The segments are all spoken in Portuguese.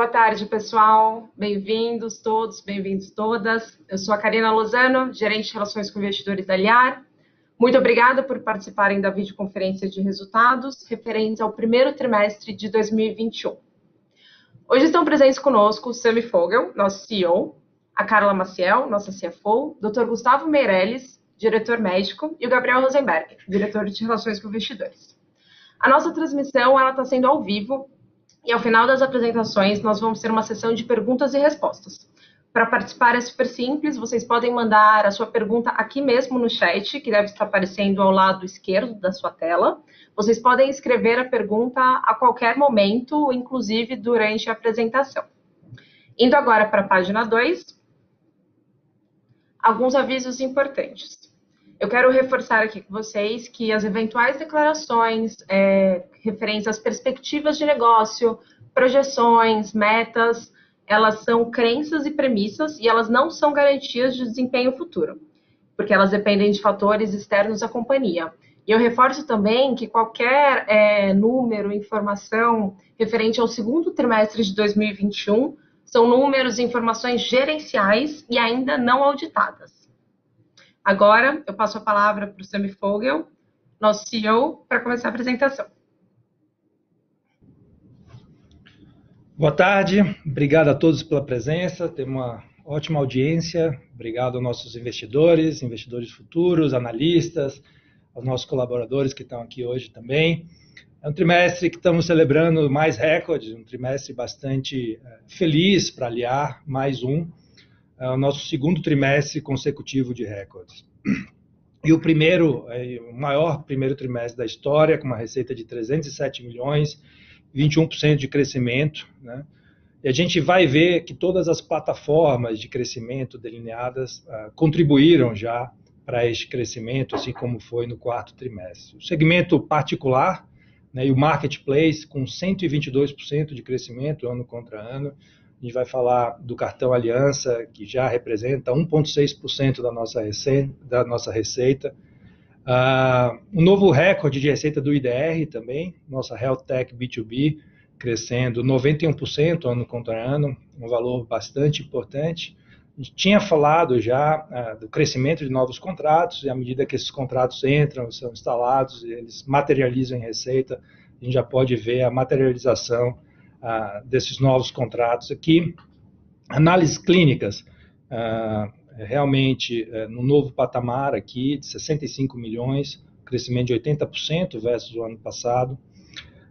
Boa tarde, pessoal. Bem-vindos todos, bem-vindos todas. Eu sou a Karina Lozano, gerente de Relações com Investidores da Aliar. Muito obrigada por participarem da videoconferência de resultados referentes ao primeiro trimestre de 2021. Hoje estão presentes conosco o Sami Fogel, nosso CEO, a Carla Maciel, nossa CFO, Dr. Gustavo Meirelles, diretor médico, e o Gabriel Rosenberg, diretor de Relações com Investidores. A nossa transmissão está sendo ao vivo e ao final das apresentações nós vamos ter uma sessão de perguntas e respostas. Para participar é super simples, vocês podem mandar a sua pergunta aqui mesmo no chat, que deve estar aparecendo ao lado esquerdo da sua tela. Vocês podem escrever a pergunta a qualquer momento, inclusive durante a apresentação. Indo agora para a página 2, alguns avisos importantes. Eu quero reforçar aqui com vocês que as eventuais declarações é, referentes às perspectivas de negócio, projeções, metas, elas são crenças e premissas e elas não são garantias de desempenho futuro, porque elas dependem de fatores externos à companhia. E eu reforço também que qualquer é, número, informação referente ao segundo trimestre de 2021 são números e informações gerenciais e ainda não auditadas. Agora, eu passo a palavra para o Sami Fogel, nosso CEO, para começar a apresentação. Boa tarde, obrigado a todos pela presença, tem uma ótima audiência, obrigado aos nossos investidores, investidores futuros, analistas, aos nossos colaboradores que estão aqui hoje também. É um trimestre que estamos celebrando mais recordes, um trimestre bastante é, feliz para aliar, mais um, é o nosso segundo trimestre consecutivo de recordes. E o primeiro, é, o maior primeiro trimestre da história, com uma receita de 307 milhões, 21% de crescimento, né? E a gente vai ver que todas as plataformas de crescimento delineadas uh, contribuíram já para este crescimento, assim como foi no quarto trimestre. O segmento particular né, e o marketplace com 122% de crescimento ano contra ano. A gente vai falar do cartão Aliança, que já representa 1,6% da nossa receita. Da nossa receita. Uh, um novo recorde de receita do IDR também, nossa Health Tech B2B, crescendo 91% ano contra ano, um valor bastante importante. A gente tinha falado já uh, do crescimento de novos contratos, e à medida que esses contratos entram, são instalados, eles materializam em receita, a gente já pode ver a materialização uh, desses novos contratos aqui. Análises clínicas, é, realmente é, no novo patamar aqui, de 65 milhões, crescimento de 80% versus o ano passado.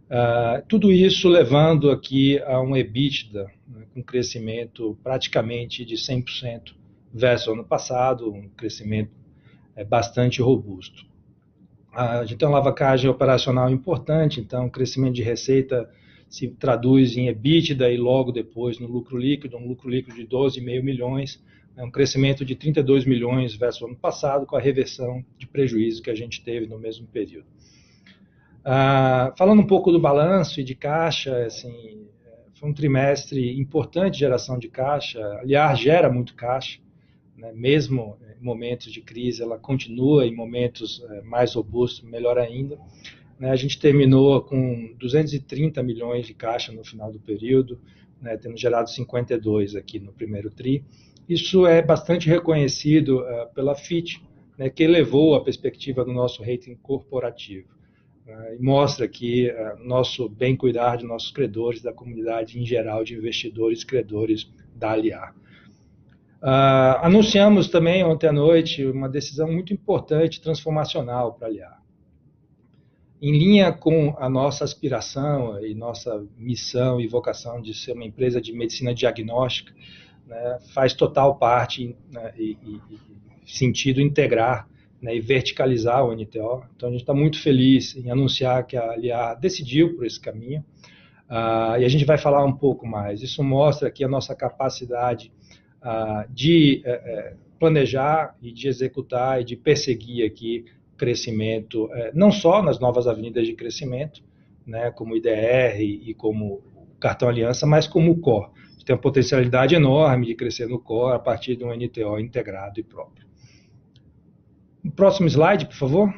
Uh, tudo isso levando aqui a um EBITDA né, com crescimento praticamente de 100% versus o ano passado, um crescimento é, bastante robusto. Uh, a gente tem uma alavancagem operacional importante, então crescimento de receita se traduz em EBITDA e logo depois no lucro líquido, um lucro líquido de 12,5 milhões, é um crescimento de 32 milhões versus o ano passado, com a reversão de prejuízo que a gente teve no mesmo período. Ah, falando um pouco do balanço e de caixa, assim, foi um trimestre importante de geração de caixa. Aliás, gera muito caixa, né? mesmo em momentos de crise, ela continua em momentos é, mais robustos, melhor ainda. Né? A gente terminou com 230 milhões de caixa no final do período, né? tendo gerado 52 aqui no primeiro tri. Isso é bastante reconhecido uh, pela FIT, né, que elevou a perspectiva do nosso rating corporativo. Uh, e mostra que uh, nosso bem cuidar de nossos credores, da comunidade em geral de investidores credores da Aliar. Uh, anunciamos também ontem à noite uma decisão muito importante, transformacional para a Aliar. Em linha com a nossa aspiração e nossa missão e vocação de ser uma empresa de medicina diagnóstica, né, faz total parte né, e, e, sentido integrar né, e verticalizar o NTO. Então a gente está muito feliz em anunciar que a Aliar decidiu por esse caminho uh, e a gente vai falar um pouco mais. Isso mostra aqui a nossa capacidade uh, de uh, planejar e de executar e de perseguir aqui crescimento, eh, não só nas novas avenidas de crescimento, né, como o IDR e como o cartão Aliança, mas como o core tem uma potencialidade enorme de crescer no core a partir de um NTO integrado e próprio. Próximo slide, por favor.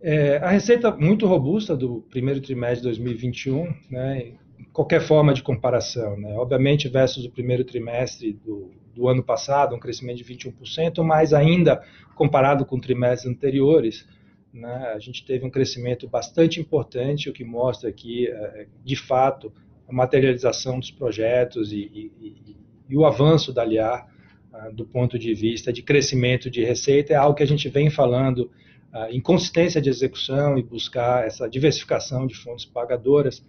É, a receita muito robusta do primeiro trimestre de 2021, né, qualquer forma de comparação, né, obviamente versus o primeiro trimestre do, do ano passado, um crescimento de 21%, mas ainda comparado com trimestres anteriores, né, a gente teve um crescimento bastante importante, o que mostra aqui, é, de fato, a materialização dos projetos e, e, e, e o avanço da Aliar ah, do ponto de vista de crescimento de receita é algo que a gente vem falando ah, em consistência de execução e buscar essa diversificação de fontes pagadoras.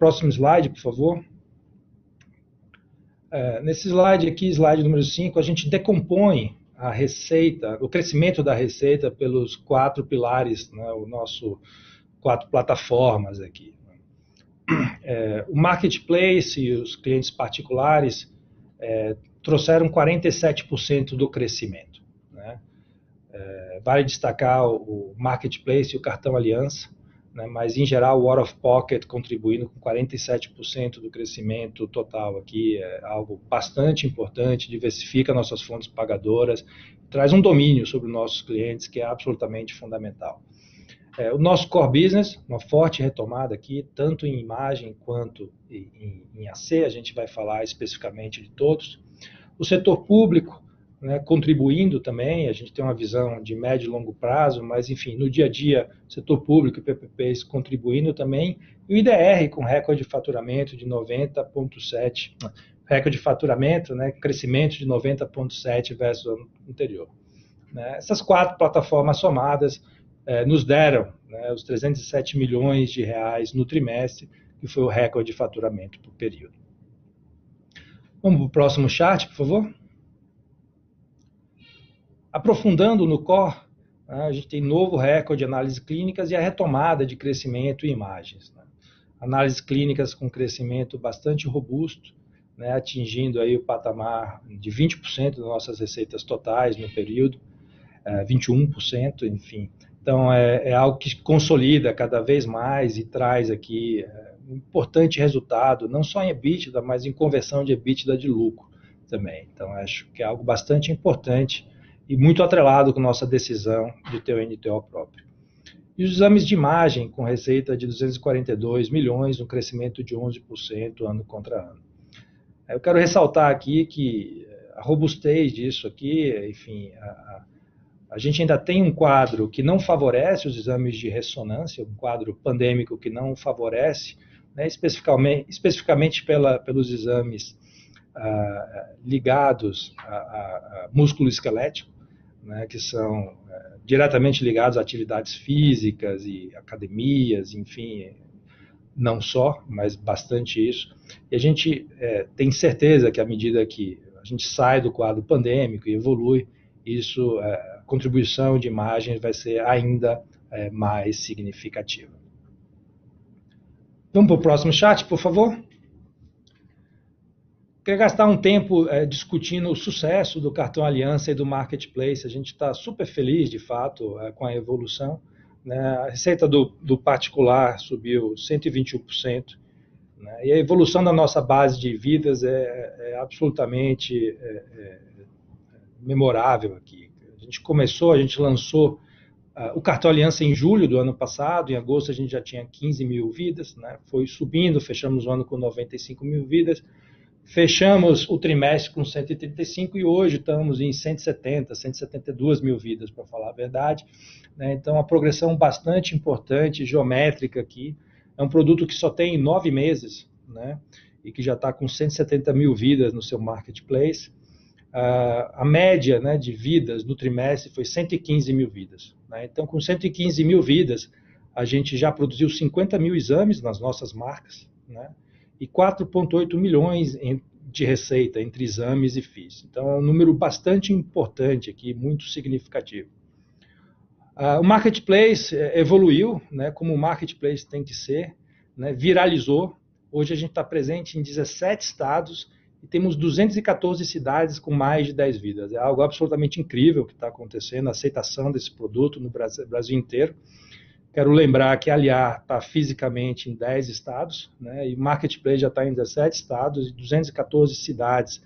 Próximo slide, por favor. É, nesse slide aqui, slide número 5, a gente decompõe a receita, o crescimento da receita pelos quatro pilares, né, o nosso quatro plataformas aqui. É, o marketplace e os clientes particulares é, trouxeram 47% do crescimento. Né? É, vale destacar o, marketplace e o cartão aliança, né? mas em geral o Out of Pocket contribuindo com 47% do crescimento total aqui, é algo bastante importante, diversifica nossas fontes pagadoras, traz um domínio sobre os nossos clientes que é absolutamente fundamental. É, o nosso core business, uma forte retomada aqui, tanto em imagem quanto em, em AC, a gente vai falar especificamente de todos. O setor público, né, contribuindo também, a gente tem uma visão de médio e longo prazo, mas enfim, no dia a dia, setor público e PPPs contribuindo também, e o IDR com recorde de faturamento de 90,7, recorde de faturamento, né, crescimento de 90,7 versus o ano anterior. Né, essas quatro plataformas somadas eh, nos deram né, os 307 milhões de reais no trimestre, que foi o recorde de faturamento por período. Vamos para o próximo chart, por favor. Aprofundando no core, né, a gente tem novo recorde de análises clínicas e a retomada de crescimento em imagens. Né? Análises clínicas com crescimento bastante robusto, né, atingindo aí o patamar de 20% das nossas receitas totais no período, é, 21%, enfim. Então, é, é, algo que consolida cada vez mais e traz aqui é, um importante resultado, não só em EBITDA, mas em conversão de EBITDA de lucro também. Então, acho que é algo bastante importante e muito atrelado com nossa decisão de ter o NTO próprio. E os exames de imagem, com receita de 242 milhões, um crescimento de 11% ano contra ano. Eu quero ressaltar aqui que a robustez disso aqui, enfim, a, a gente ainda tem um quadro que não favorece os exames de ressonância, um quadro pandêmico que não favorece, né, especificamente, especificamente pela, pelos exames ah, ligados a, a, a músculo esquelético, né, que são é, diretamente ligados a atividades físicas e academias, enfim, não só, mas bastante isso. E a gente é, tem certeza que à medida que a gente sai do quadro pandêmico e evolui, isso, é, a contribuição de imagens vai ser ainda é, mais significativa. Vamos para o próximo chat, por favor? Queria gastar um tempo é, discutindo o sucesso do cartão Aliança e do Marketplace. A gente está super feliz, de fato, é, com a evolução. Né? A receita do, do particular subiu 121%. Né? E a evolução da nossa base de vidas é, é absolutamente é, é, memorável aqui. A gente começou, a gente lançou uh, o cartão Aliança em julho do ano passado, em agosto a gente já tinha 15 mil vidas, né? foi subindo, fechamos o ano com 95 mil vidas, fechamos o trimestre com 135 e hoje estamos em 170, 172 mil vidas, para falar a verdade. Né? Então, uma progressão bastante importante, geométrica aqui. É um produto que só tem nove meses, né? e que já está com 170 mil vidas no seu marketplace a média né, de vidas no trimestre foi 115 mil vidas. Né? Então, com 115 mil vidas, a gente já produziu 50 mil exames nas nossas marcas né? E 4,8 milhões de receita entre exames e FIIs. Então, é um número bastante importante aqui, muito significativo. o marketplace é, evoluiu, né, como o marketplace tem que ser, né, viralizou. Hoje a gente está presente em 17 estados e temos 214 cidades com mais de 10 vidas. É algo absolutamente incrível que está acontecendo, a aceitação desse produto no Brasil, Brasil inteiro. Quero lembrar que a Aliar está fisicamente em 10 estados, né, e Marketplace já está em 17 estados e 214 cidades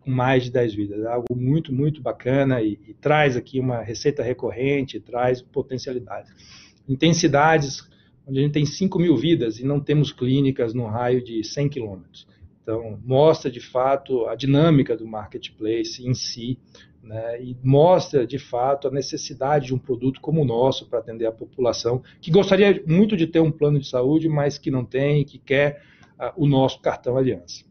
com mais de 10 vidas. É algo muito, muito bacana e, e traz aqui uma receita recorrente, traz potencialidade. cidades onde a gente tem 5 mil vidas e não temos clínicas no raio de 100 quilômetros. Então, mostra de fato a dinâmica do marketplace em si, né, e mostra de fato a necessidade de um produto como o nosso para atender a população que gostaria muito de ter um plano de saúde, mas que não tem, que quer uh, o nosso cartão Aliança.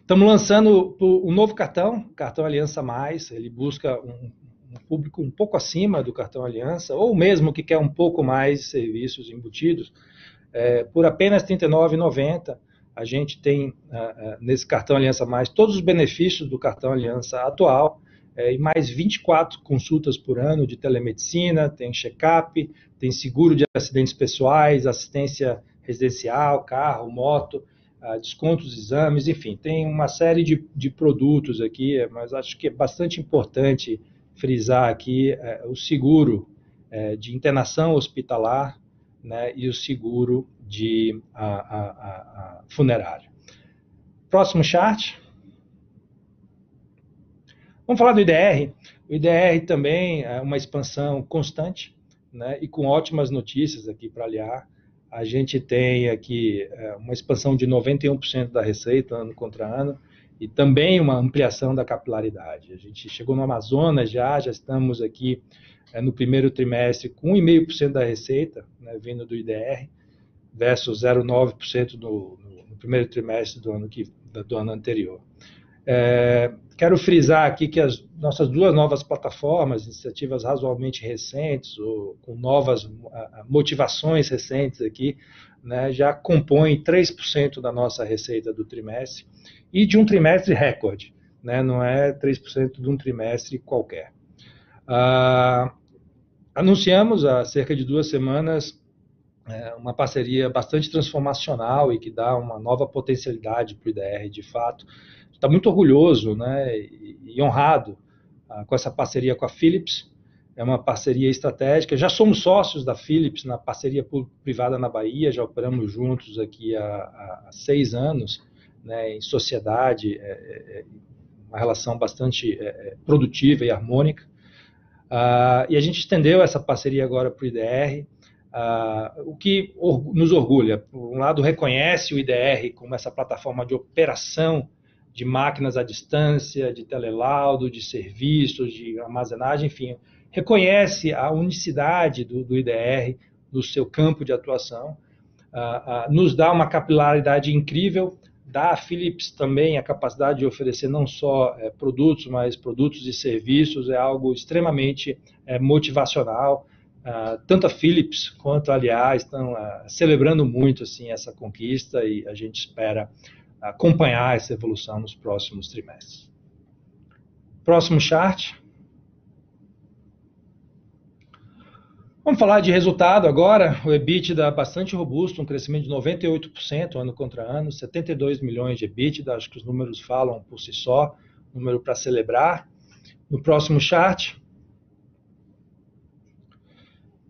Estamos lançando um novo cartão, cartão Aliança Mais. Ele busca um, um público um pouco acima do cartão Aliança, ou mesmo que quer um pouco mais serviços embutidos, é, por apenas R$ 39,90 a gente tem uh, nesse cartão Aliança Mais todos os benefícios do cartão Aliança atual é, e mais 24 consultas por ano de telemedicina, tem check-up, tem seguro de acidentes pessoais, assistência residencial, carro, moto, uh, descontos, exames, enfim, tem uma série de, de produtos aqui, mas acho que é bastante importante frisar aqui é, o seguro é, de internação hospitalar né, e o seguro de funerário. Próximo chart. Vamos falar do IDR. O IDR também é uma expansão constante né, e com ótimas notícias aqui para aliar. A gente tem aqui é, uma expansão de 91% da receita ano contra ano e também uma ampliação da capilaridade. A gente chegou no Amazonas já, já estamos aqui é, no primeiro trimestre com 1,5% da receita né, vindo do IDR versus 0,9% no, no, primeiro trimestre do ano, que, do ano anterior. É, quero frisar aqui que as nossas duas novas plataformas, iniciativas razoavelmente recentes, ou com novas motivações recentes aqui, né, já compõem 3% da nossa receita do trimestre e de um trimestre recorde, né, não é 3% de um trimestre qualquer. Ah, anunciamos há cerca de duas semanas é uma parceria bastante transformacional e que dá uma nova potencialidade para o IDR, de fato. Está muito orgulhoso né, e, honrado ah, com essa parceria com a Philips. É uma parceria estratégica. Já somos sócios da Philips na parceria privada na Bahia, já operamos juntos aqui há, há seis anos, né, em sociedade, é, é, é uma relação bastante é, é, produtiva e harmônica. Ah, e a gente estendeu essa parceria agora para o IDR. Uh, o que nos orgulha. Por um lado, reconhece o IDR como essa plataforma de operação de máquinas à distância, de telelaudo, de serviços, de armazenagem, enfim, reconhece a unicidade do, do IDR no seu campo de atuação, uh, uh, nos dá uma capilaridade incrível, dá a Philips também a capacidade de oferecer não só é, produtos, mas produtos e serviços, é algo extremamente é, motivacional, Uh, tanto a Philips quanto a Aliá estão celebrando muito assim essa conquista e a gente espera acompanhar essa evolução nos próximos trimestres. Próximo chart. Vamos falar de resultado agora. O EBITDA bastante robusto, um crescimento de 98% ano contra ano, 72 milhões de EBITDA, acho que os números falam por si só, número para celebrar. No próximo chart,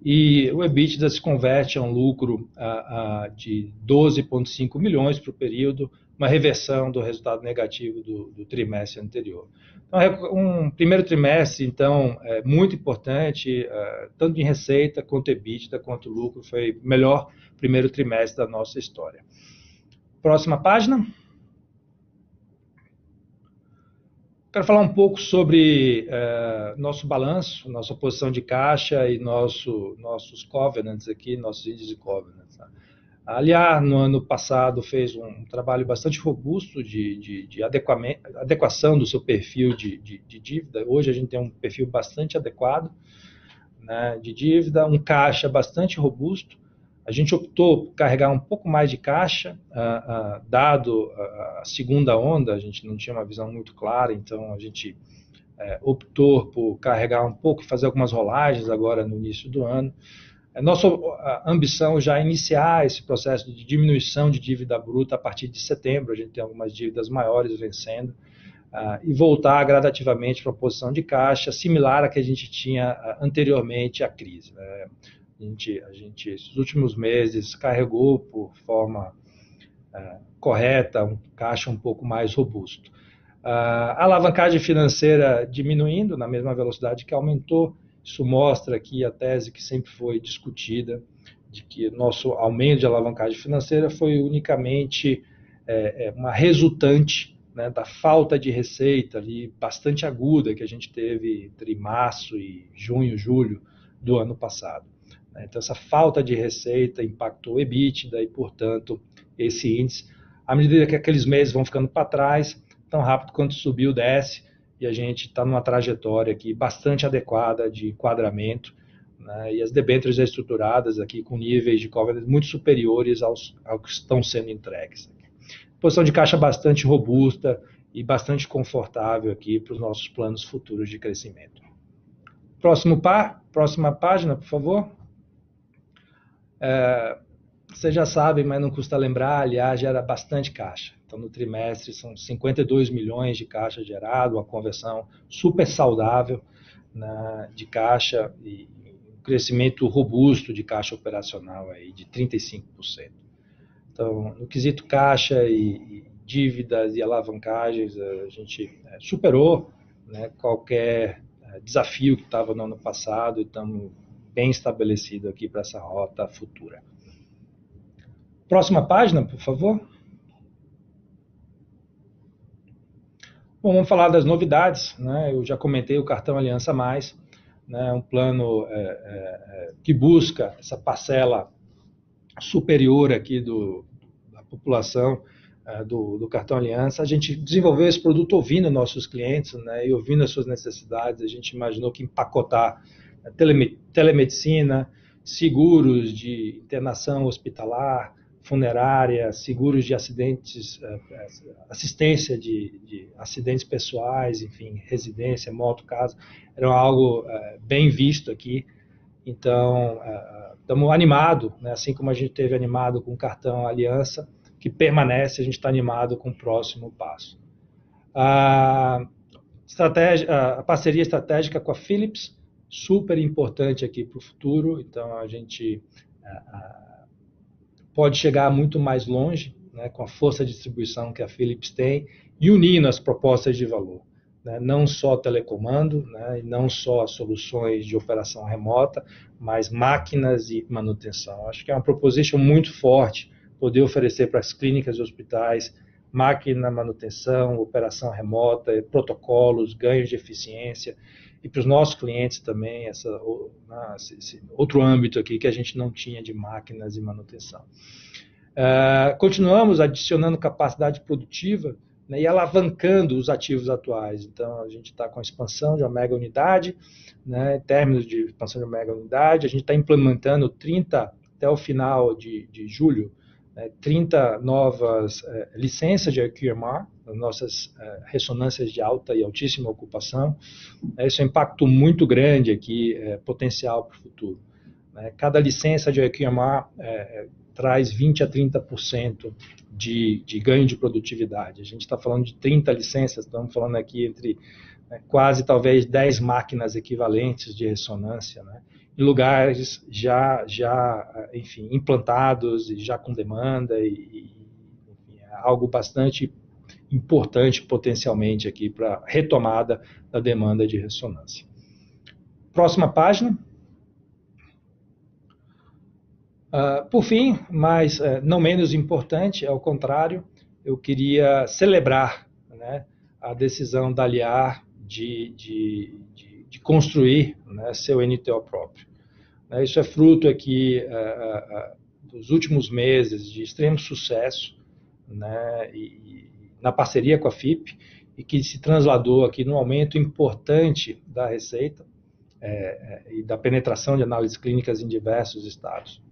e o EBITDA se converte a um lucro de 12,5 milhões para o período, uma reversão do resultado negativo do, do trimestre anterior. Então, um primeiro trimestre, então, é muito importante, é, tanto em receita, quanto EBITDA, quanto lucro, foi o melhor primeiro trimestre da nossa história. Próxima página. Quero falar um pouco sobre uh, nosso balanço, nossa posição de caixa e nosso, nossos covenants aqui, nossos índices de covenants. Aliás, no ano passado fez um trabalho bastante robusto de, de, de adequação do seu perfil de, de, dívida. Hoje a gente tem um perfil bastante adequado né, de dívida, um caixa bastante robusto, a gente optou por carregar um pouco mais de caixa, uh, uh, dado a segunda onda, a gente não tinha uma visão muito clara, então a gente uh, optou por carregar um pouco e fazer algumas rolagens agora no início do ano. É nossa ambição já é iniciar esse processo de diminuição de dívida bruta a partir de setembro, a gente tem algumas dívidas maiores vencendo, Uh, e voltar gradativamente para uma posição de caixa similar à que a gente tinha uh, anteriormente à crise. Né? A gente, a gente, esses últimos meses, carregou por forma é, correta um caixa um pouco mais robusto. a alavancagem financeira diminuindo na mesma velocidade que aumentou, Isso mostra aqui a tese que sempre foi discutida, de que nosso aumento de alavancagem financeira foi unicamente é, é, uma resultante né, da falta de receita ali bastante aguda que a gente teve entre março e junho, julho do ano passado. Né. Então, essa falta de receita impactou o EBITDA e, portanto, esse índice, à medida que aqueles meses vão ficando para trás, tão rápido quanto subiu, desce, e a gente está numa trajetória aqui bastante adequada de enquadramento, né, e as debêntures estruturadas aqui com níveis de covenant muito superiores aos, aos que estão sendo entregues. Posição de caixa bastante robusta e bastante confortável aqui para os nossos planos futuros de crescimento. Próximo par, próxima página, por favor. É, vocês já sabem, mas não custa lembrar, aliás, gera bastante caixa. Então, no trimestre, são 52 milhões de caixa gerado, uma conversão super saudável né, de caixa e um crescimento robusto de caixa operacional aí de 35%. Então, no quesito caixa e, e dívidas e alavancagens, a gente é, superou né, qualquer é, desafio que estava no ano passado e estamos bem estabelecido aqui para essa rota futura. Próxima página, por favor. Bom, vamos falar das novidades. Né? Eu já comentei o cartão Aliança Mais, né? um plano é, é, é, que busca essa parcela superior aqui do, da população é, do, do, cartão Aliança. A gente desenvolveu esse produto ouvindo nossos clientes né? e ouvindo as suas necessidades. A gente imaginou que empacotar né, telemedicina, seguros de internação hospitalar, funerária, seguros de acidentes, eh, eh, assistência de, de, acidentes pessoais, enfim, residência, moto, casa, era algo eh, bem visto aqui. Então, estamos animados, né? assim como a gente teve animado com o cartão Aliança, que permanece, a gente está animado com o próximo passo. A, a parceria estratégica com a Philips, super importante aqui para o futuro, então a gente pode chegar muito mais longe, né, com a força de distribuição que a Philips tem, e unindo as propostas de valor. Né, não só telecomando, né, não só soluções de operação remota, mas máquinas e manutenção. Acho que é uma proposição muito forte poder oferecer para as clínicas e hospitais máquina, manutenção, operação remota, protocolos, ganhos de eficiência e para os nossos clientes também essa, né, esse outro âmbito aqui que a gente não tinha de máquinas e manutenção. Uh, continuamos adicionando capacidade produtiva né, e alavancando os ativos atuais. Então, a gente está com a expansão de uma mega unidade, né, em termos de expansão de uma mega unidade, a gente está implementando 30 até o final de, de julho, 30 novas eh, licenças de QMR, nossas eh, ressonâncias de alta e altíssima ocupação. É, isso é um impacto muito grande aqui, é, potencial para o futuro. Né. Cada licença de QMR é, traz 20 a 30% de, de ganho de produtividade. A gente está falando de 30 licenças, estamos falando aqui entre né, quase talvez 10 máquinas equivalentes de ressonância, né? Em lugares já, já enfim, implantados e já com demanda, e, e enfim, é algo bastante importante potencialmente aqui para retomada da demanda de ressonância. Próxima página. Uh, por fim, mas uh, não menos importante, ao contrário, eu queria celebrar né, a decisão da Aliar de, de, de, de construir né, seu NTO próprio. Né, isso é fruto aqui uh, uh, dos últimos meses de extremo sucesso né, e, na parceria com a FIP e que se transladou aqui no aumento importante da receita é, é, e da penetração de análises clínicas em diversos estados.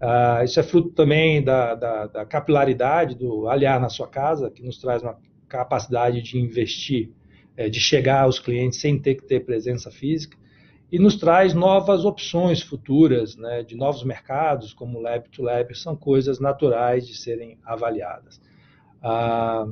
Uh, isso é fruto também da, da, da, capilaridade do Aliar na sua casa, que nos traz uma capacidade de investir, é, de chegar aos clientes sem ter que ter presença física e nos traz novas opções futuras, né, de novos mercados, como Lab to Lab, são coisas naturais de serem avaliadas. Ah,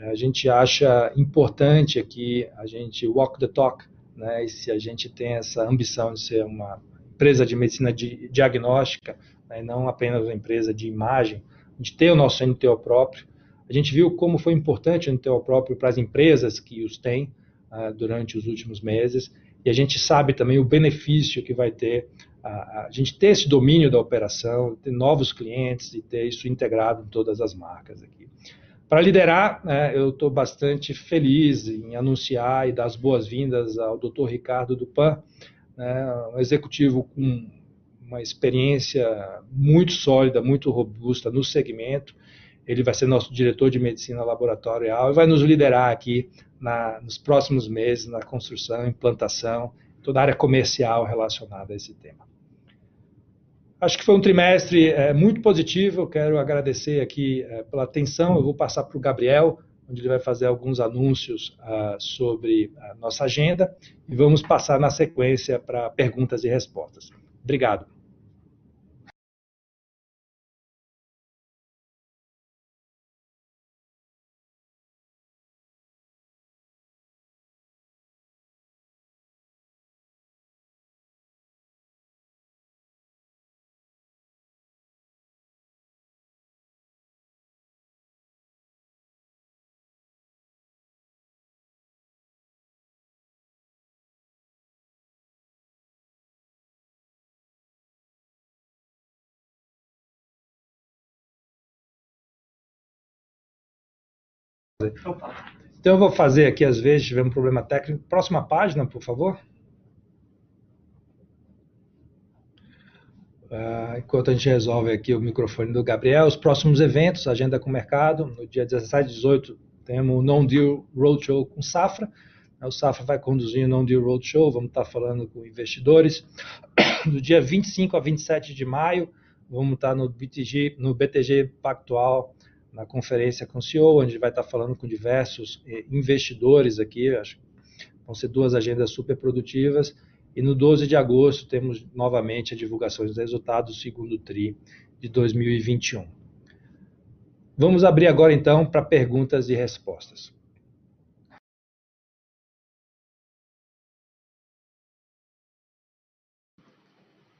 a gente acha importante aqui a gente walk the talk, né, e se a gente tem essa ambição de ser uma empresa de medicina di diagnóstica, né, não apenas uma empresa de imagem, de ter o nosso NTO próprio, a gente viu como foi importante o NTO próprio para as empresas que os têm uh, durante os últimos meses, e a gente sabe também o benefício que vai ter a, a gente ter esse domínio da operação, ter novos clientes e ter isso integrado em todas as marcas aqui. Para liderar, né, eu estou bastante feliz em anunciar e dar as boas-vindas ao Dr. Ricardo Dupan, né, um executivo com uma experiência muito sólida, muito robusta no segmento. Ele vai ser nosso diretor de medicina laboratorial e vai nos liderar aqui na, nos próximos meses na construção, implantação, toda a área comercial relacionada a esse tema. Acho que foi um trimestre é, muito positivo. Eu quero agradecer aqui é, pela atenção. Eu vou passar para o Gabriel, onde ele vai fazer alguns anúncios uh, sobre a nossa agenda e vamos passar na sequência para perguntas e respostas. Obrigado. Então eu vou fazer aqui, às vezes, tiver um problema técnico. Próxima página, por favor. Uh, enquanto a gente resolve aqui o microfone do Gabriel, os próximos eventos, agenda com o mercado. No dia 17 e 18 temos o Non-Deal Roadshow com Safra. O Safra vai conduzir o Non-Deal Roadshow, vamos estar falando com investidores. Do dia 25 a 27 de maio, vamos estar no BTG, no BTG Pactual na conferência com o CEO, onde vai estar falando com diversos eh, investidores aqui, acho que vão ser duas agendas super produtivas, e no 12 de agosto temos novamente a divulgação dos resultados do segundo TRI de 2021. Vamos abrir agora então para perguntas e respostas.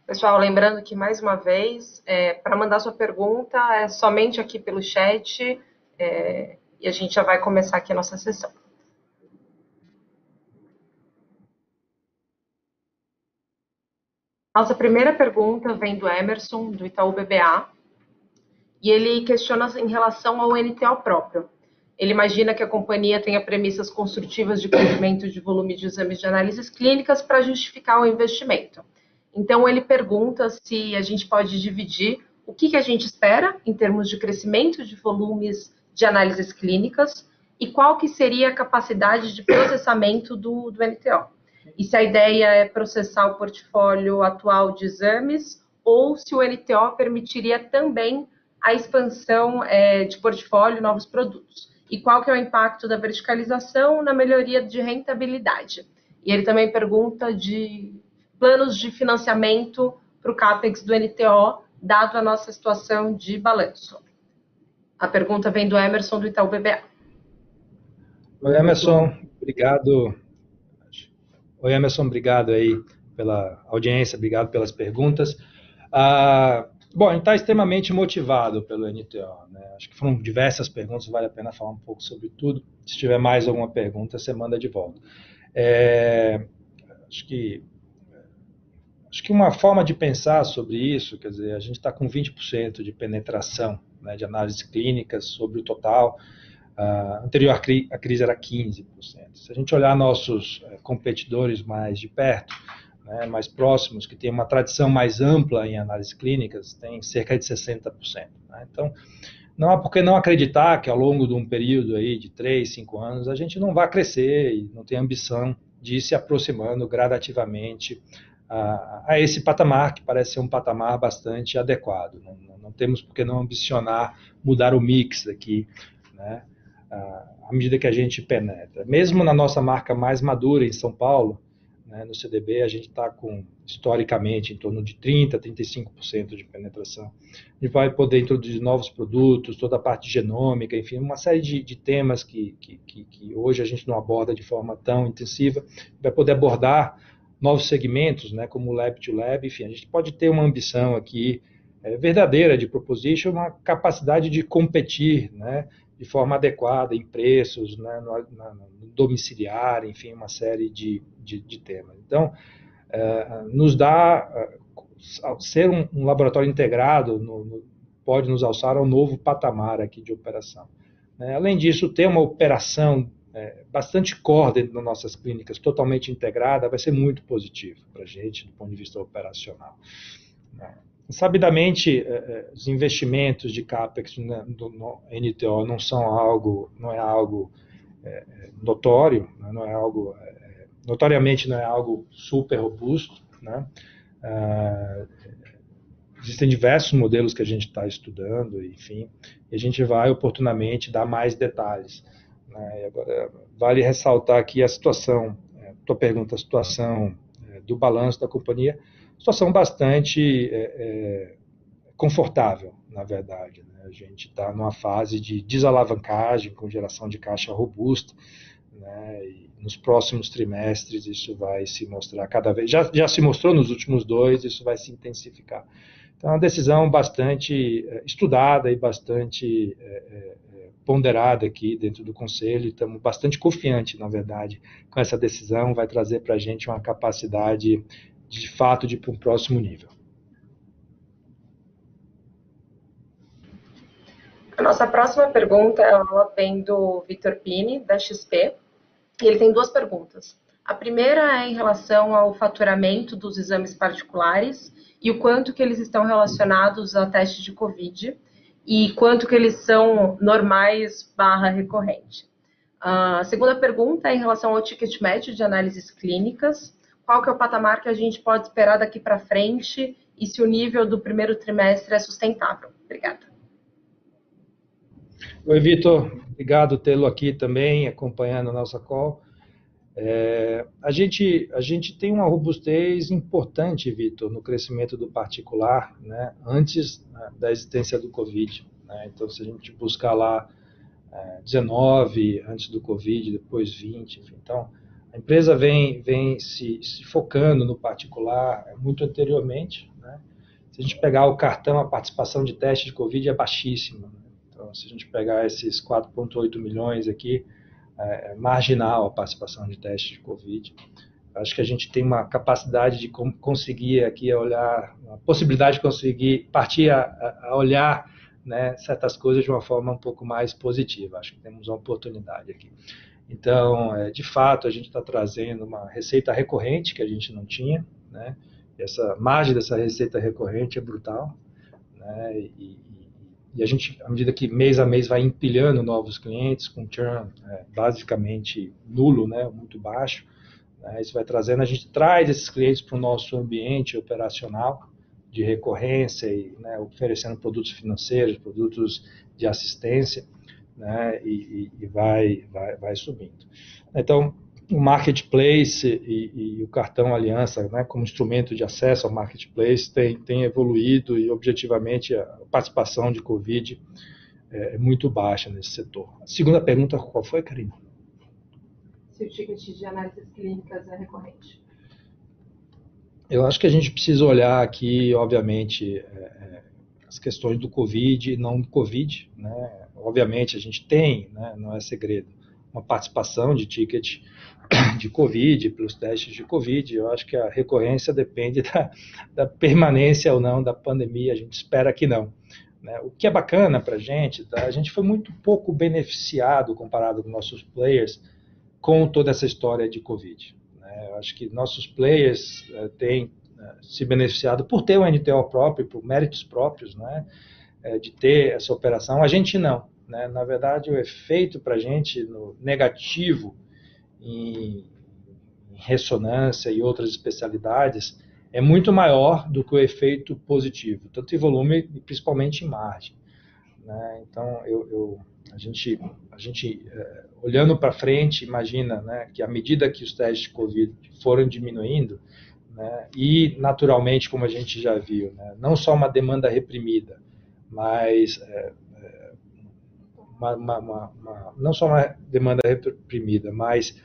Pessoal, lembrando que, mais uma vez, é, para mandar sua pergunta é somente aqui pelo chat é, e a gente já vai começar aqui a nossa sessão. Nossa primeira pergunta vem do Emerson, do Itaú BBA, e ele questiona em relação ao NTO próprio. Ele imagina que a companhia tenha premissas construtivas de crescimento de volume de exames de análises clínicas para justificar o investimento. Então, ele pergunta se a gente pode dividir o que, que a gente espera em termos de crescimento de volumes de análises clínicas e qual que seria a capacidade de processamento do, do. E se a ideia é processar o portfólio atual de exames ou se o NTO permitiria também a expansão é, de portfólio, novos produtos. E qual que é o impacto da verticalização na melhoria de rentabilidade. E ele também pergunta de planos de financiamento para o CAPEX do NTO, dado a nossa situação de balanço. A pergunta vem do Emerson, do Itaú BBA. Oi, Emerson, obrigado. Oi, Emerson, obrigado aí pela audiência, obrigado pelas perguntas. Ah, bom, a gente está extremamente motivado pelo NTO. Né? Acho que foram diversas perguntas, vale a pena falar um pouco sobre tudo. Se tiver mais alguma pergunta, você manda de volta. É, acho que Acho que uma forma de pensar sobre isso, quer dizer, a gente está com 20% de penetração né, de análises clínicas sobre o total. Uh, anterior à, cri à crise era 15%. Se a gente olhar nossos uh, competidores mais de perto, né, mais próximos, que têm uma tradição mais ampla em análises clínicas, tem cerca de 60%. Né? Então, não há por que não acreditar que ao longo de um período aí de 3, 5 anos, a gente não vai crescer e não tem ambição de ir se aproximando gradativamente a, a, esse patamar, que parece ser um patamar bastante adequado. Não, não, temos por que não ambicionar mudar o mix aqui, né, à medida que a gente penetra. Mesmo na nossa marca mais madura em São Paulo, né, no CDB, a gente está com, historicamente, em torno de 30%, 35% de penetração. A gente vai poder introduzir novos produtos, toda a parte genômica, enfim, uma série de, de temas que, que, que, que hoje a gente não aborda de forma tão intensiva, vai poder abordar novos segmentos, né, como Lab to Lab, enfim, a gente pode ter uma ambição aqui é, verdadeira de proposition, uma capacidade de competir, né, de forma adequada em preços, né, no, na, no domiciliar, enfim, uma série de, de, de temas. Então, é, nos dá, é, ser um, um laboratório integrado no, no, pode nos alçar a um novo patamar aqui de operação. Né? Além disso, ter uma operação é, bastante core dentro das nossas clínicas, totalmente integrada, vai ser muito positivo para a gente do ponto de vista operacional. Né? Sabidamente, é, é, os investimentos de capex no NTO não são algo, não é algo é, notório, né? não é algo, notoriamente não é algo super robusto, né? existem diversos modelos que a gente está estudando, enfim, e a gente vai oportunamente dar mais detalhes. Né? agora, vale ressaltar aqui a situação, tua pergunta, a situação do balanço da companhia, situação bastante é, é, confortável, na verdade. Né? A gente está numa fase de desalavancagem, com geração de caixa robusta, né? e nos próximos trimestres isso vai se mostrar cada vez, já, já se mostrou nos últimos dois, isso vai se intensificar. Então, é uma decisão bastante é, estudada e bastante é, é, ponderada aqui dentro do Conselho. Estamos bastante confiantes, na verdade, com essa decisão. Vai trazer para a gente uma capacidade de fato de ir para um próximo nível. A nossa próxima pergunta ela vem do Vitor Pini, da XP. Ele tem duas perguntas. A primeira é em relação ao faturamento dos exames particulares e o quanto que eles estão relacionados a testes de Covid e quanto que eles são normais barra recorrente. A segunda pergunta é em relação ao ticket médio de análises clínicas qual que é o patamar que a gente pode esperar daqui para frente e se o nível do primeiro trimestre é sustentável. Obrigada. Oi, Vitor. Obrigado tê-lo aqui também, acompanhando a nossa call. É, a, gente, a gente tem uma robustez importante, Vitor, no crescimento do particular, né, antes né, da existência do Covid. Né? Então, se a gente buscar lá é, 19 antes do Covid, depois 20, enfim, então a empresa vem, vem se, se focando no particular muito anteriormente. Né? Se a gente pegar o cartão, a participação de teste de Covid é baixíssima. Né? Então, se a gente pegar esses 4,8 milhões aqui, é, é marginal a participação de teste de Covid. Acho que a gente tem uma capacidade de conseguir aqui olhar, uma possibilidade de conseguir partir a, a olhar né, certas coisas de uma forma um pouco mais positiva. Acho que temos uma oportunidade aqui. Então, é, de fato, a gente está trazendo uma receita recorrente que a gente não tinha, né? Essa margem dessa receita recorrente é brutal, né? E, e a gente, à medida que mês a mês vai empilhando novos clientes com churn é, basicamente nulo, né? Muito baixo, né? isso vai trazendo, a gente traz esses clientes para o nosso ambiente operacional de recorrência e né, oferecendo produtos financeiros, produtos de assistência né, e, e vai, vai, vai subindo. Então, o marketplace e, e, o cartão aliança, né, como instrumento de acesso ao marketplace, tem, tem evoluído e, objetivamente, a participação de Covid é, é muito baixa nesse setor. A segunda pergunta, qual foi, Karina? Se o ticket de análises clínicas é recorrente. Eu acho que a gente precisa olhar aqui, obviamente, é, é as questões do Covid e não do Covid, né? obviamente a gente tem, né, não é segredo, uma participação de ticket de Covid, pelos testes de Covid. Eu acho que a recorrência depende da, da permanência ou não da pandemia, a gente espera que não. Né? O que é bacana para a gente, tá? a gente foi muito pouco beneficiado comparado com nossos players com toda essa história de Covid. Né? Eu acho que nossos players uh, têm uh, se beneficiado por ter o NTO próprio, por méritos próprios, né? Uh, de ter essa operação. A gente não. Né? Na verdade, o efeito para a gente no negativo em, ressonância e outras especialidades é muito maior do que o efeito positivo, tanto em volume e principalmente em margem. Né? Então, eu, eu, a gente, a gente é, olhando para frente, imagina né, que à medida que os testes de Covid foram diminuindo, né, e naturalmente, como a gente já viu, né, não só uma demanda reprimida, mas é, uma, uma, uma, não só uma demanda reprimida, mas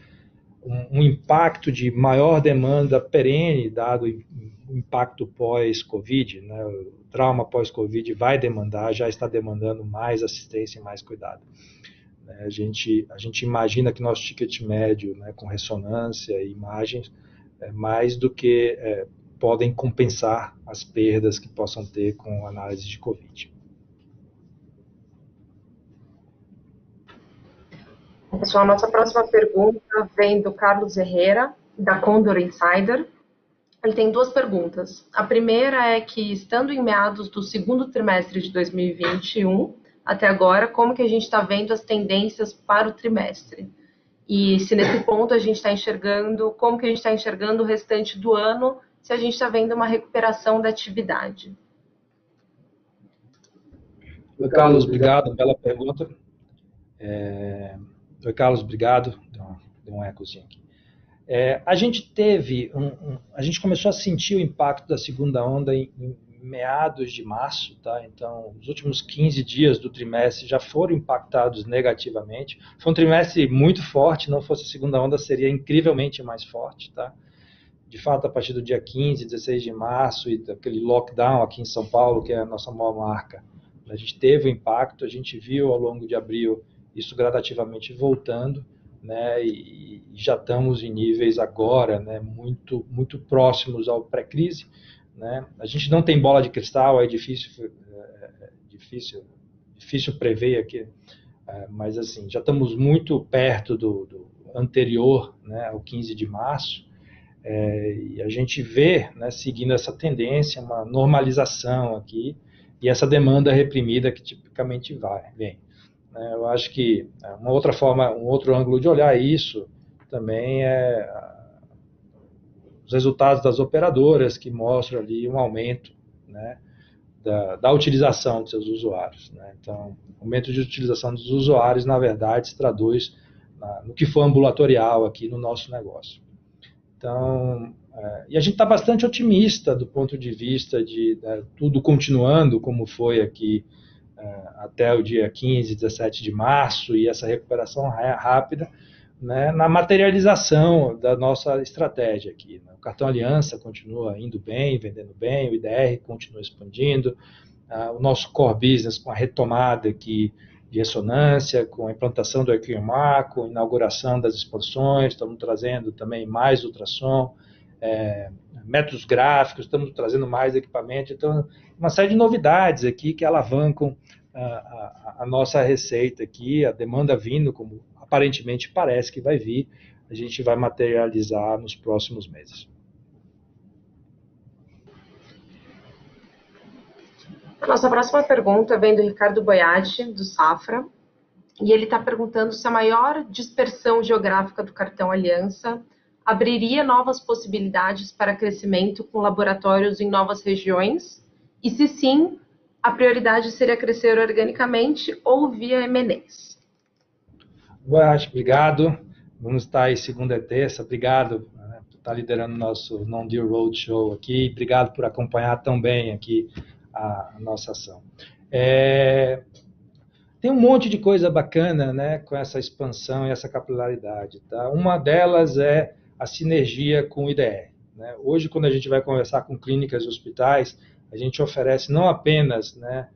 um, um impacto de maior demanda perene, dado o impacto pós-Covid, né? o trauma pós-Covid vai demandar, já está demandando mais assistência e mais cuidado. Né? A gente, a gente imagina que nosso ticket médio, né, com ressonância e imagens, é mais do que é, podem compensar as perdas que possam ter com análise de Covid. Pessoal, nossa próxima pergunta vem do Carlos Herrera, da Condor Insider. Ele tem duas perguntas. A primeira é que, estando em meados do segundo trimestre de 2021, até agora, como que a gente está vendo as tendências para o trimestre? E se nesse ponto a gente está enxergando, como que a gente está enxergando o restante do ano, se a gente está vendo uma recuperação da atividade? Carlos, obrigado pela pergunta. É... Oi, Carlos, obrigado. Deu um, um ecozinho aqui. É, a gente teve, um, um, a gente começou a sentir o impacto da segunda onda em, em, meados de março, tá? Então, os últimos 15 dias do trimestre já foram impactados negativamente. Foi um trimestre muito forte, não fosse a segunda onda, seria incrivelmente mais forte, tá? De fato, a partir do dia 15, 16 de março e daquele lockdown aqui em São Paulo, que é a nossa maior marca, a gente teve o impacto, a gente viu ao longo de abril isso gradativamente voltando, né, e, já estamos em níveis agora, né, muito muito próximos ao pré-crise, né? A gente não tem bola de cristal, é difícil é, é difícil difícil prever aqui, é, mas assim já estamos muito perto do, do anterior, né, ao 15 de março, é, e a gente vê, né, seguindo essa tendência, uma normalização aqui e essa demanda reprimida que tipicamente vai, vem. Né? Eu acho que é, uma outra forma, um outro ângulo de olhar isso também é os resultados das operadoras que mostram ali um aumento né, da, da, utilização de seus usuários. Né? Então, aumento de utilização dos usuários, na verdade, se traduz na, no que for ambulatorial aqui no nosso negócio. Então, é, e a gente está bastante otimista do ponto de vista de né, tudo continuando como foi aqui até o dia 15, 17 de março e essa recuperação rápida né, na materialização da nossa estratégia aqui. Né? O cartão Aliança continua indo bem, vendendo bem, o IDR continua expandindo, uh, o nosso core business com a retomada aqui de ressonância, com a implantação do EQMA, com a inauguração das expansões, estamos trazendo também mais ultrassom, é, métodos gráficos, estamos trazendo mais equipamento, então uma série de novidades aqui que alavancam a, a, a, nossa receita aqui, a demanda vindo, como aparentemente parece que vai vir, a gente vai materializar nos próximos meses. A nossa próxima pergunta vem do Ricardo Boiati, do Safra, e ele está perguntando se a maior dispersão geográfica do cartão Aliança abriria novas possibilidades para crescimento com laboratórios em novas regiões? E se sim, a prioridade seria crescer organicamente ou via M&As? Boa, obrigado. Vamos estar aí segunda e terça. Obrigado né, por estar liderando o nosso Non-Deal Roadshow aqui. Obrigado por acompanhar tão bem aqui a, a nossa ação. É, tem um monte de coisa bacana né, com essa expansão e essa capilaridade. Tá? Uma delas é a sinergia com o IDR. Né? Hoje, quando a gente vai conversar com clínicas e hospitais, a gente oferece não apenas né,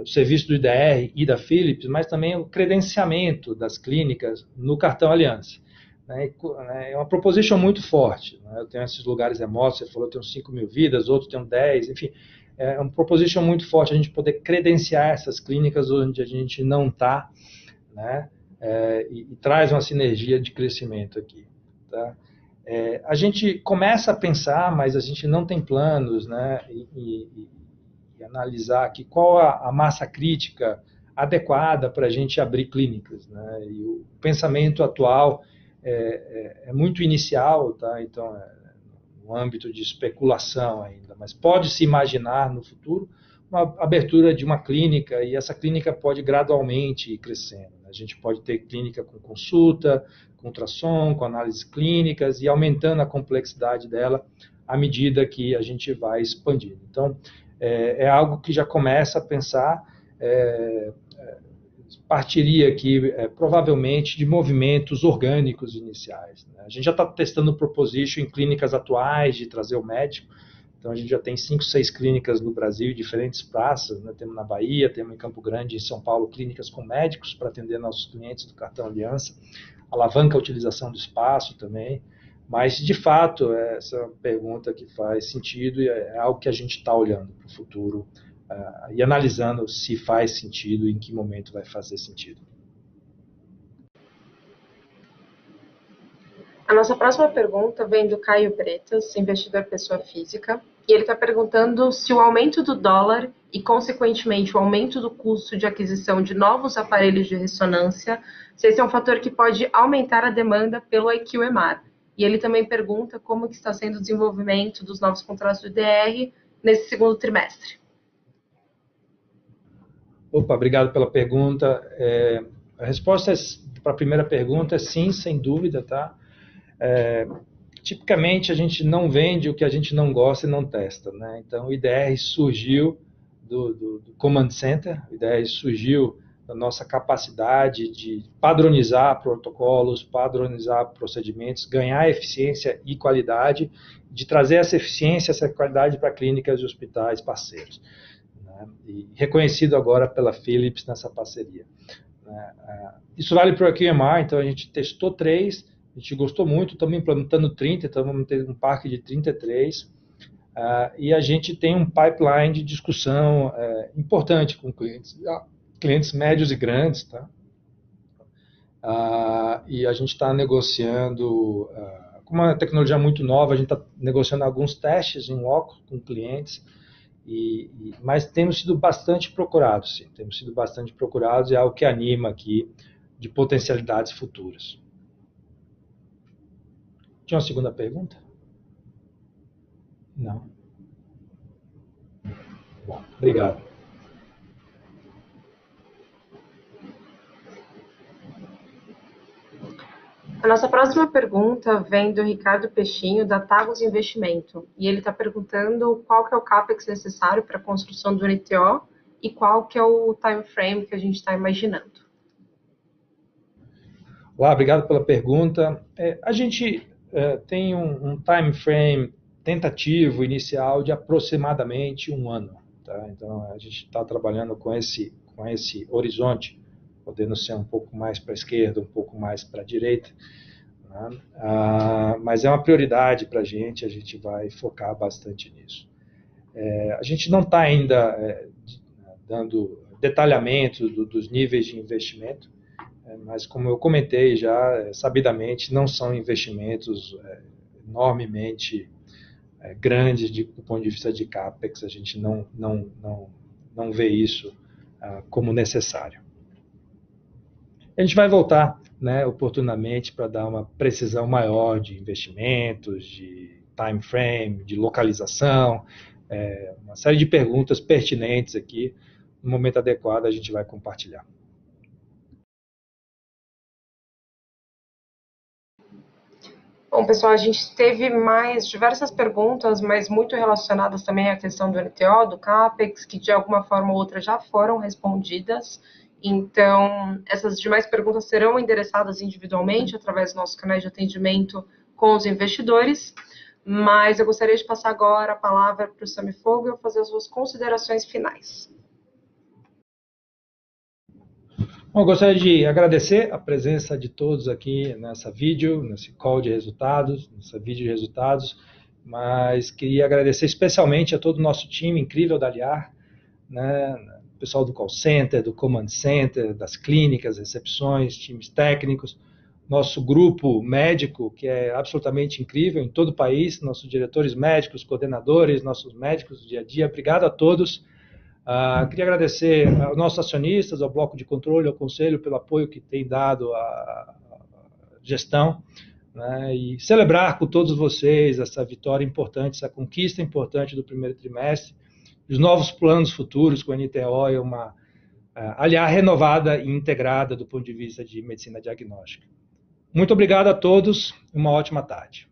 o serviço do IDR e da Philips, mas também o credenciamento das clínicas no cartão Aliança. Né, né, é uma proposition muito forte. Né? Eu tenho esses lugares remotos, você falou que tem 5 mil vidas, outros tem 10, enfim. É uma proposition muito forte a gente poder credenciar essas clínicas onde a gente não está, né? É, e, e, traz uma sinergia de crescimento aqui. Tá? É, a gente começa a pensar, mas a gente não tem planos, né? E, e, e analisar aqui qual a, a massa crítica adequada para a gente abrir clínicas, né? E o pensamento atual é, é, é muito inicial, tá? Então, é no âmbito de especulação ainda, mas pode se imaginar no futuro uma abertura de uma clínica e essa clínica pode gradualmente ir crescendo. Né? A gente pode ter clínica com consulta, ultrassom, com análises clínicas e aumentando a complexidade dela à medida que a gente vai expandindo. Então, é, é algo que já começa a pensar, é, é, partiria aqui é, provavelmente de movimentos orgânicos iniciais. Né? A gente já está testando o proposition em clínicas atuais de trazer o médico, então a gente já tem cinco, seis clínicas no Brasil, diferentes praças, né? temos na Bahia, temos em Campo Grande, em São Paulo, clínicas com médicos para atender nossos clientes do cartão Aliança, alavanca a utilização do espaço também, mas de fato essa é pergunta que faz sentido e é algo que a gente está olhando para o futuro uh, e analisando se faz sentido e em que momento vai fazer sentido. A nossa próxima pergunta vem do Caio Pretas, investidor pessoa física, e ele está perguntando se o aumento do dólar e, consequentemente, o aumento do custo de aquisição de novos aparelhos de ressonância, se esse é um fator que pode aumentar a demanda pelo IQMR. E ele também pergunta como que está sendo o desenvolvimento dos novos contratos do DR nesse segundo trimestre. Opa, obrigado pela pergunta. É, a resposta é, para a primeira pergunta é sim, sem dúvida, tá? É, tipicamente a gente não vende o que a gente não gosta e não testa, né? Então o IDR surgiu do, do, do Command Center, o IDR surgiu da nossa capacidade de padronizar protocolos, padronizar procedimentos, ganhar eficiência e qualidade, de trazer essa eficiência, essa qualidade para clínicas e hospitais parceiros né? e reconhecido agora pela Philips nessa parceria. Né? É, isso vale para o QMR, então a gente testou três, a gente gostou muito, estamos implementando 30, então vamos ter um parque de 33, uh, é, e a gente tem um pipeline de discussão uh, importante com clientes, clientes médios e grandes, tá? Uh, e a gente está negociando, com uma tecnologia muito nova, a gente está negociando alguns testes em loco com clientes, e, e, mas temos sido bastante procurados, sim, temos sido bastante procurados e é algo que anima aqui de potencialidades futuras. Tinha uma segunda pergunta? Não. Bom, obrigado. A nossa próxima pergunta vem do Ricardo Peixinho, da Tagos Investimento. E ele está perguntando qual que é o CAPEX necessário para a construção do NTO e qual que é o time frame que a gente está imaginando. Olá, obrigado pela pergunta. É, a gente é, tem um, um, time frame tentativo inicial de aproximadamente um ano. Tá? Então, a gente está trabalhando com esse, com esse horizonte podendo ser um pouco mais para a esquerda, um pouco mais para a direita. Né? Ah, mas é uma prioridade para a gente, a gente vai focar bastante nisso. É, a gente não está ainda é, dando detalhamento do, dos níveis de investimento, mas como eu comentei já, é, sabidamente, não são investimentos é, enormemente é, grandes de, do ponto de vista de CAPEX, a gente não, não, não, não vê isso ah, como necessário. A gente vai voltar né, oportunamente para dar uma precisão maior de investimentos, de time frame, de localização, é, uma série de perguntas pertinentes aqui. No momento adequado, a gente vai compartilhar. Bom, pessoal, a gente teve mais diversas perguntas, mas muito relacionadas também à questão do NTO, do CAPEX, que de alguma forma ou outra já foram respondidas. Então, essas demais perguntas serão endereçadas individualmente através do nosso canal de atendimento com os investidores. Mas eu gostaria de passar agora a palavra para o Sami Fogel fazer as suas considerações finais. Bom, gostaria de agradecer a presença de todos aqui nessa vídeo, nesse call de resultados, nessa vídeo de resultados, mas queria agradecer especialmente a todo o nosso time incrível da Aliar, né, pessoal do call center, do command center, das clínicas, recepções, times técnicos, nosso grupo médico, que é absolutamente incrível em todo o país, nossos diretores médicos, coordenadores, nossos médicos do dia a dia. Obrigado a todos. Uh, queria agradecer aos nossos acionistas, ao bloco de controle, ao conselho, pelo apoio que tem dado à gestão. Né, e celebrar com todos vocês essa vitória importante, essa conquista importante do primeiro trimestre os novos planos futuros com a NTO é uma, uh, aliás, renovada e integrada do ponto de vista de medicina diagnóstica. Muito obrigado a todos e uma ótima tarde.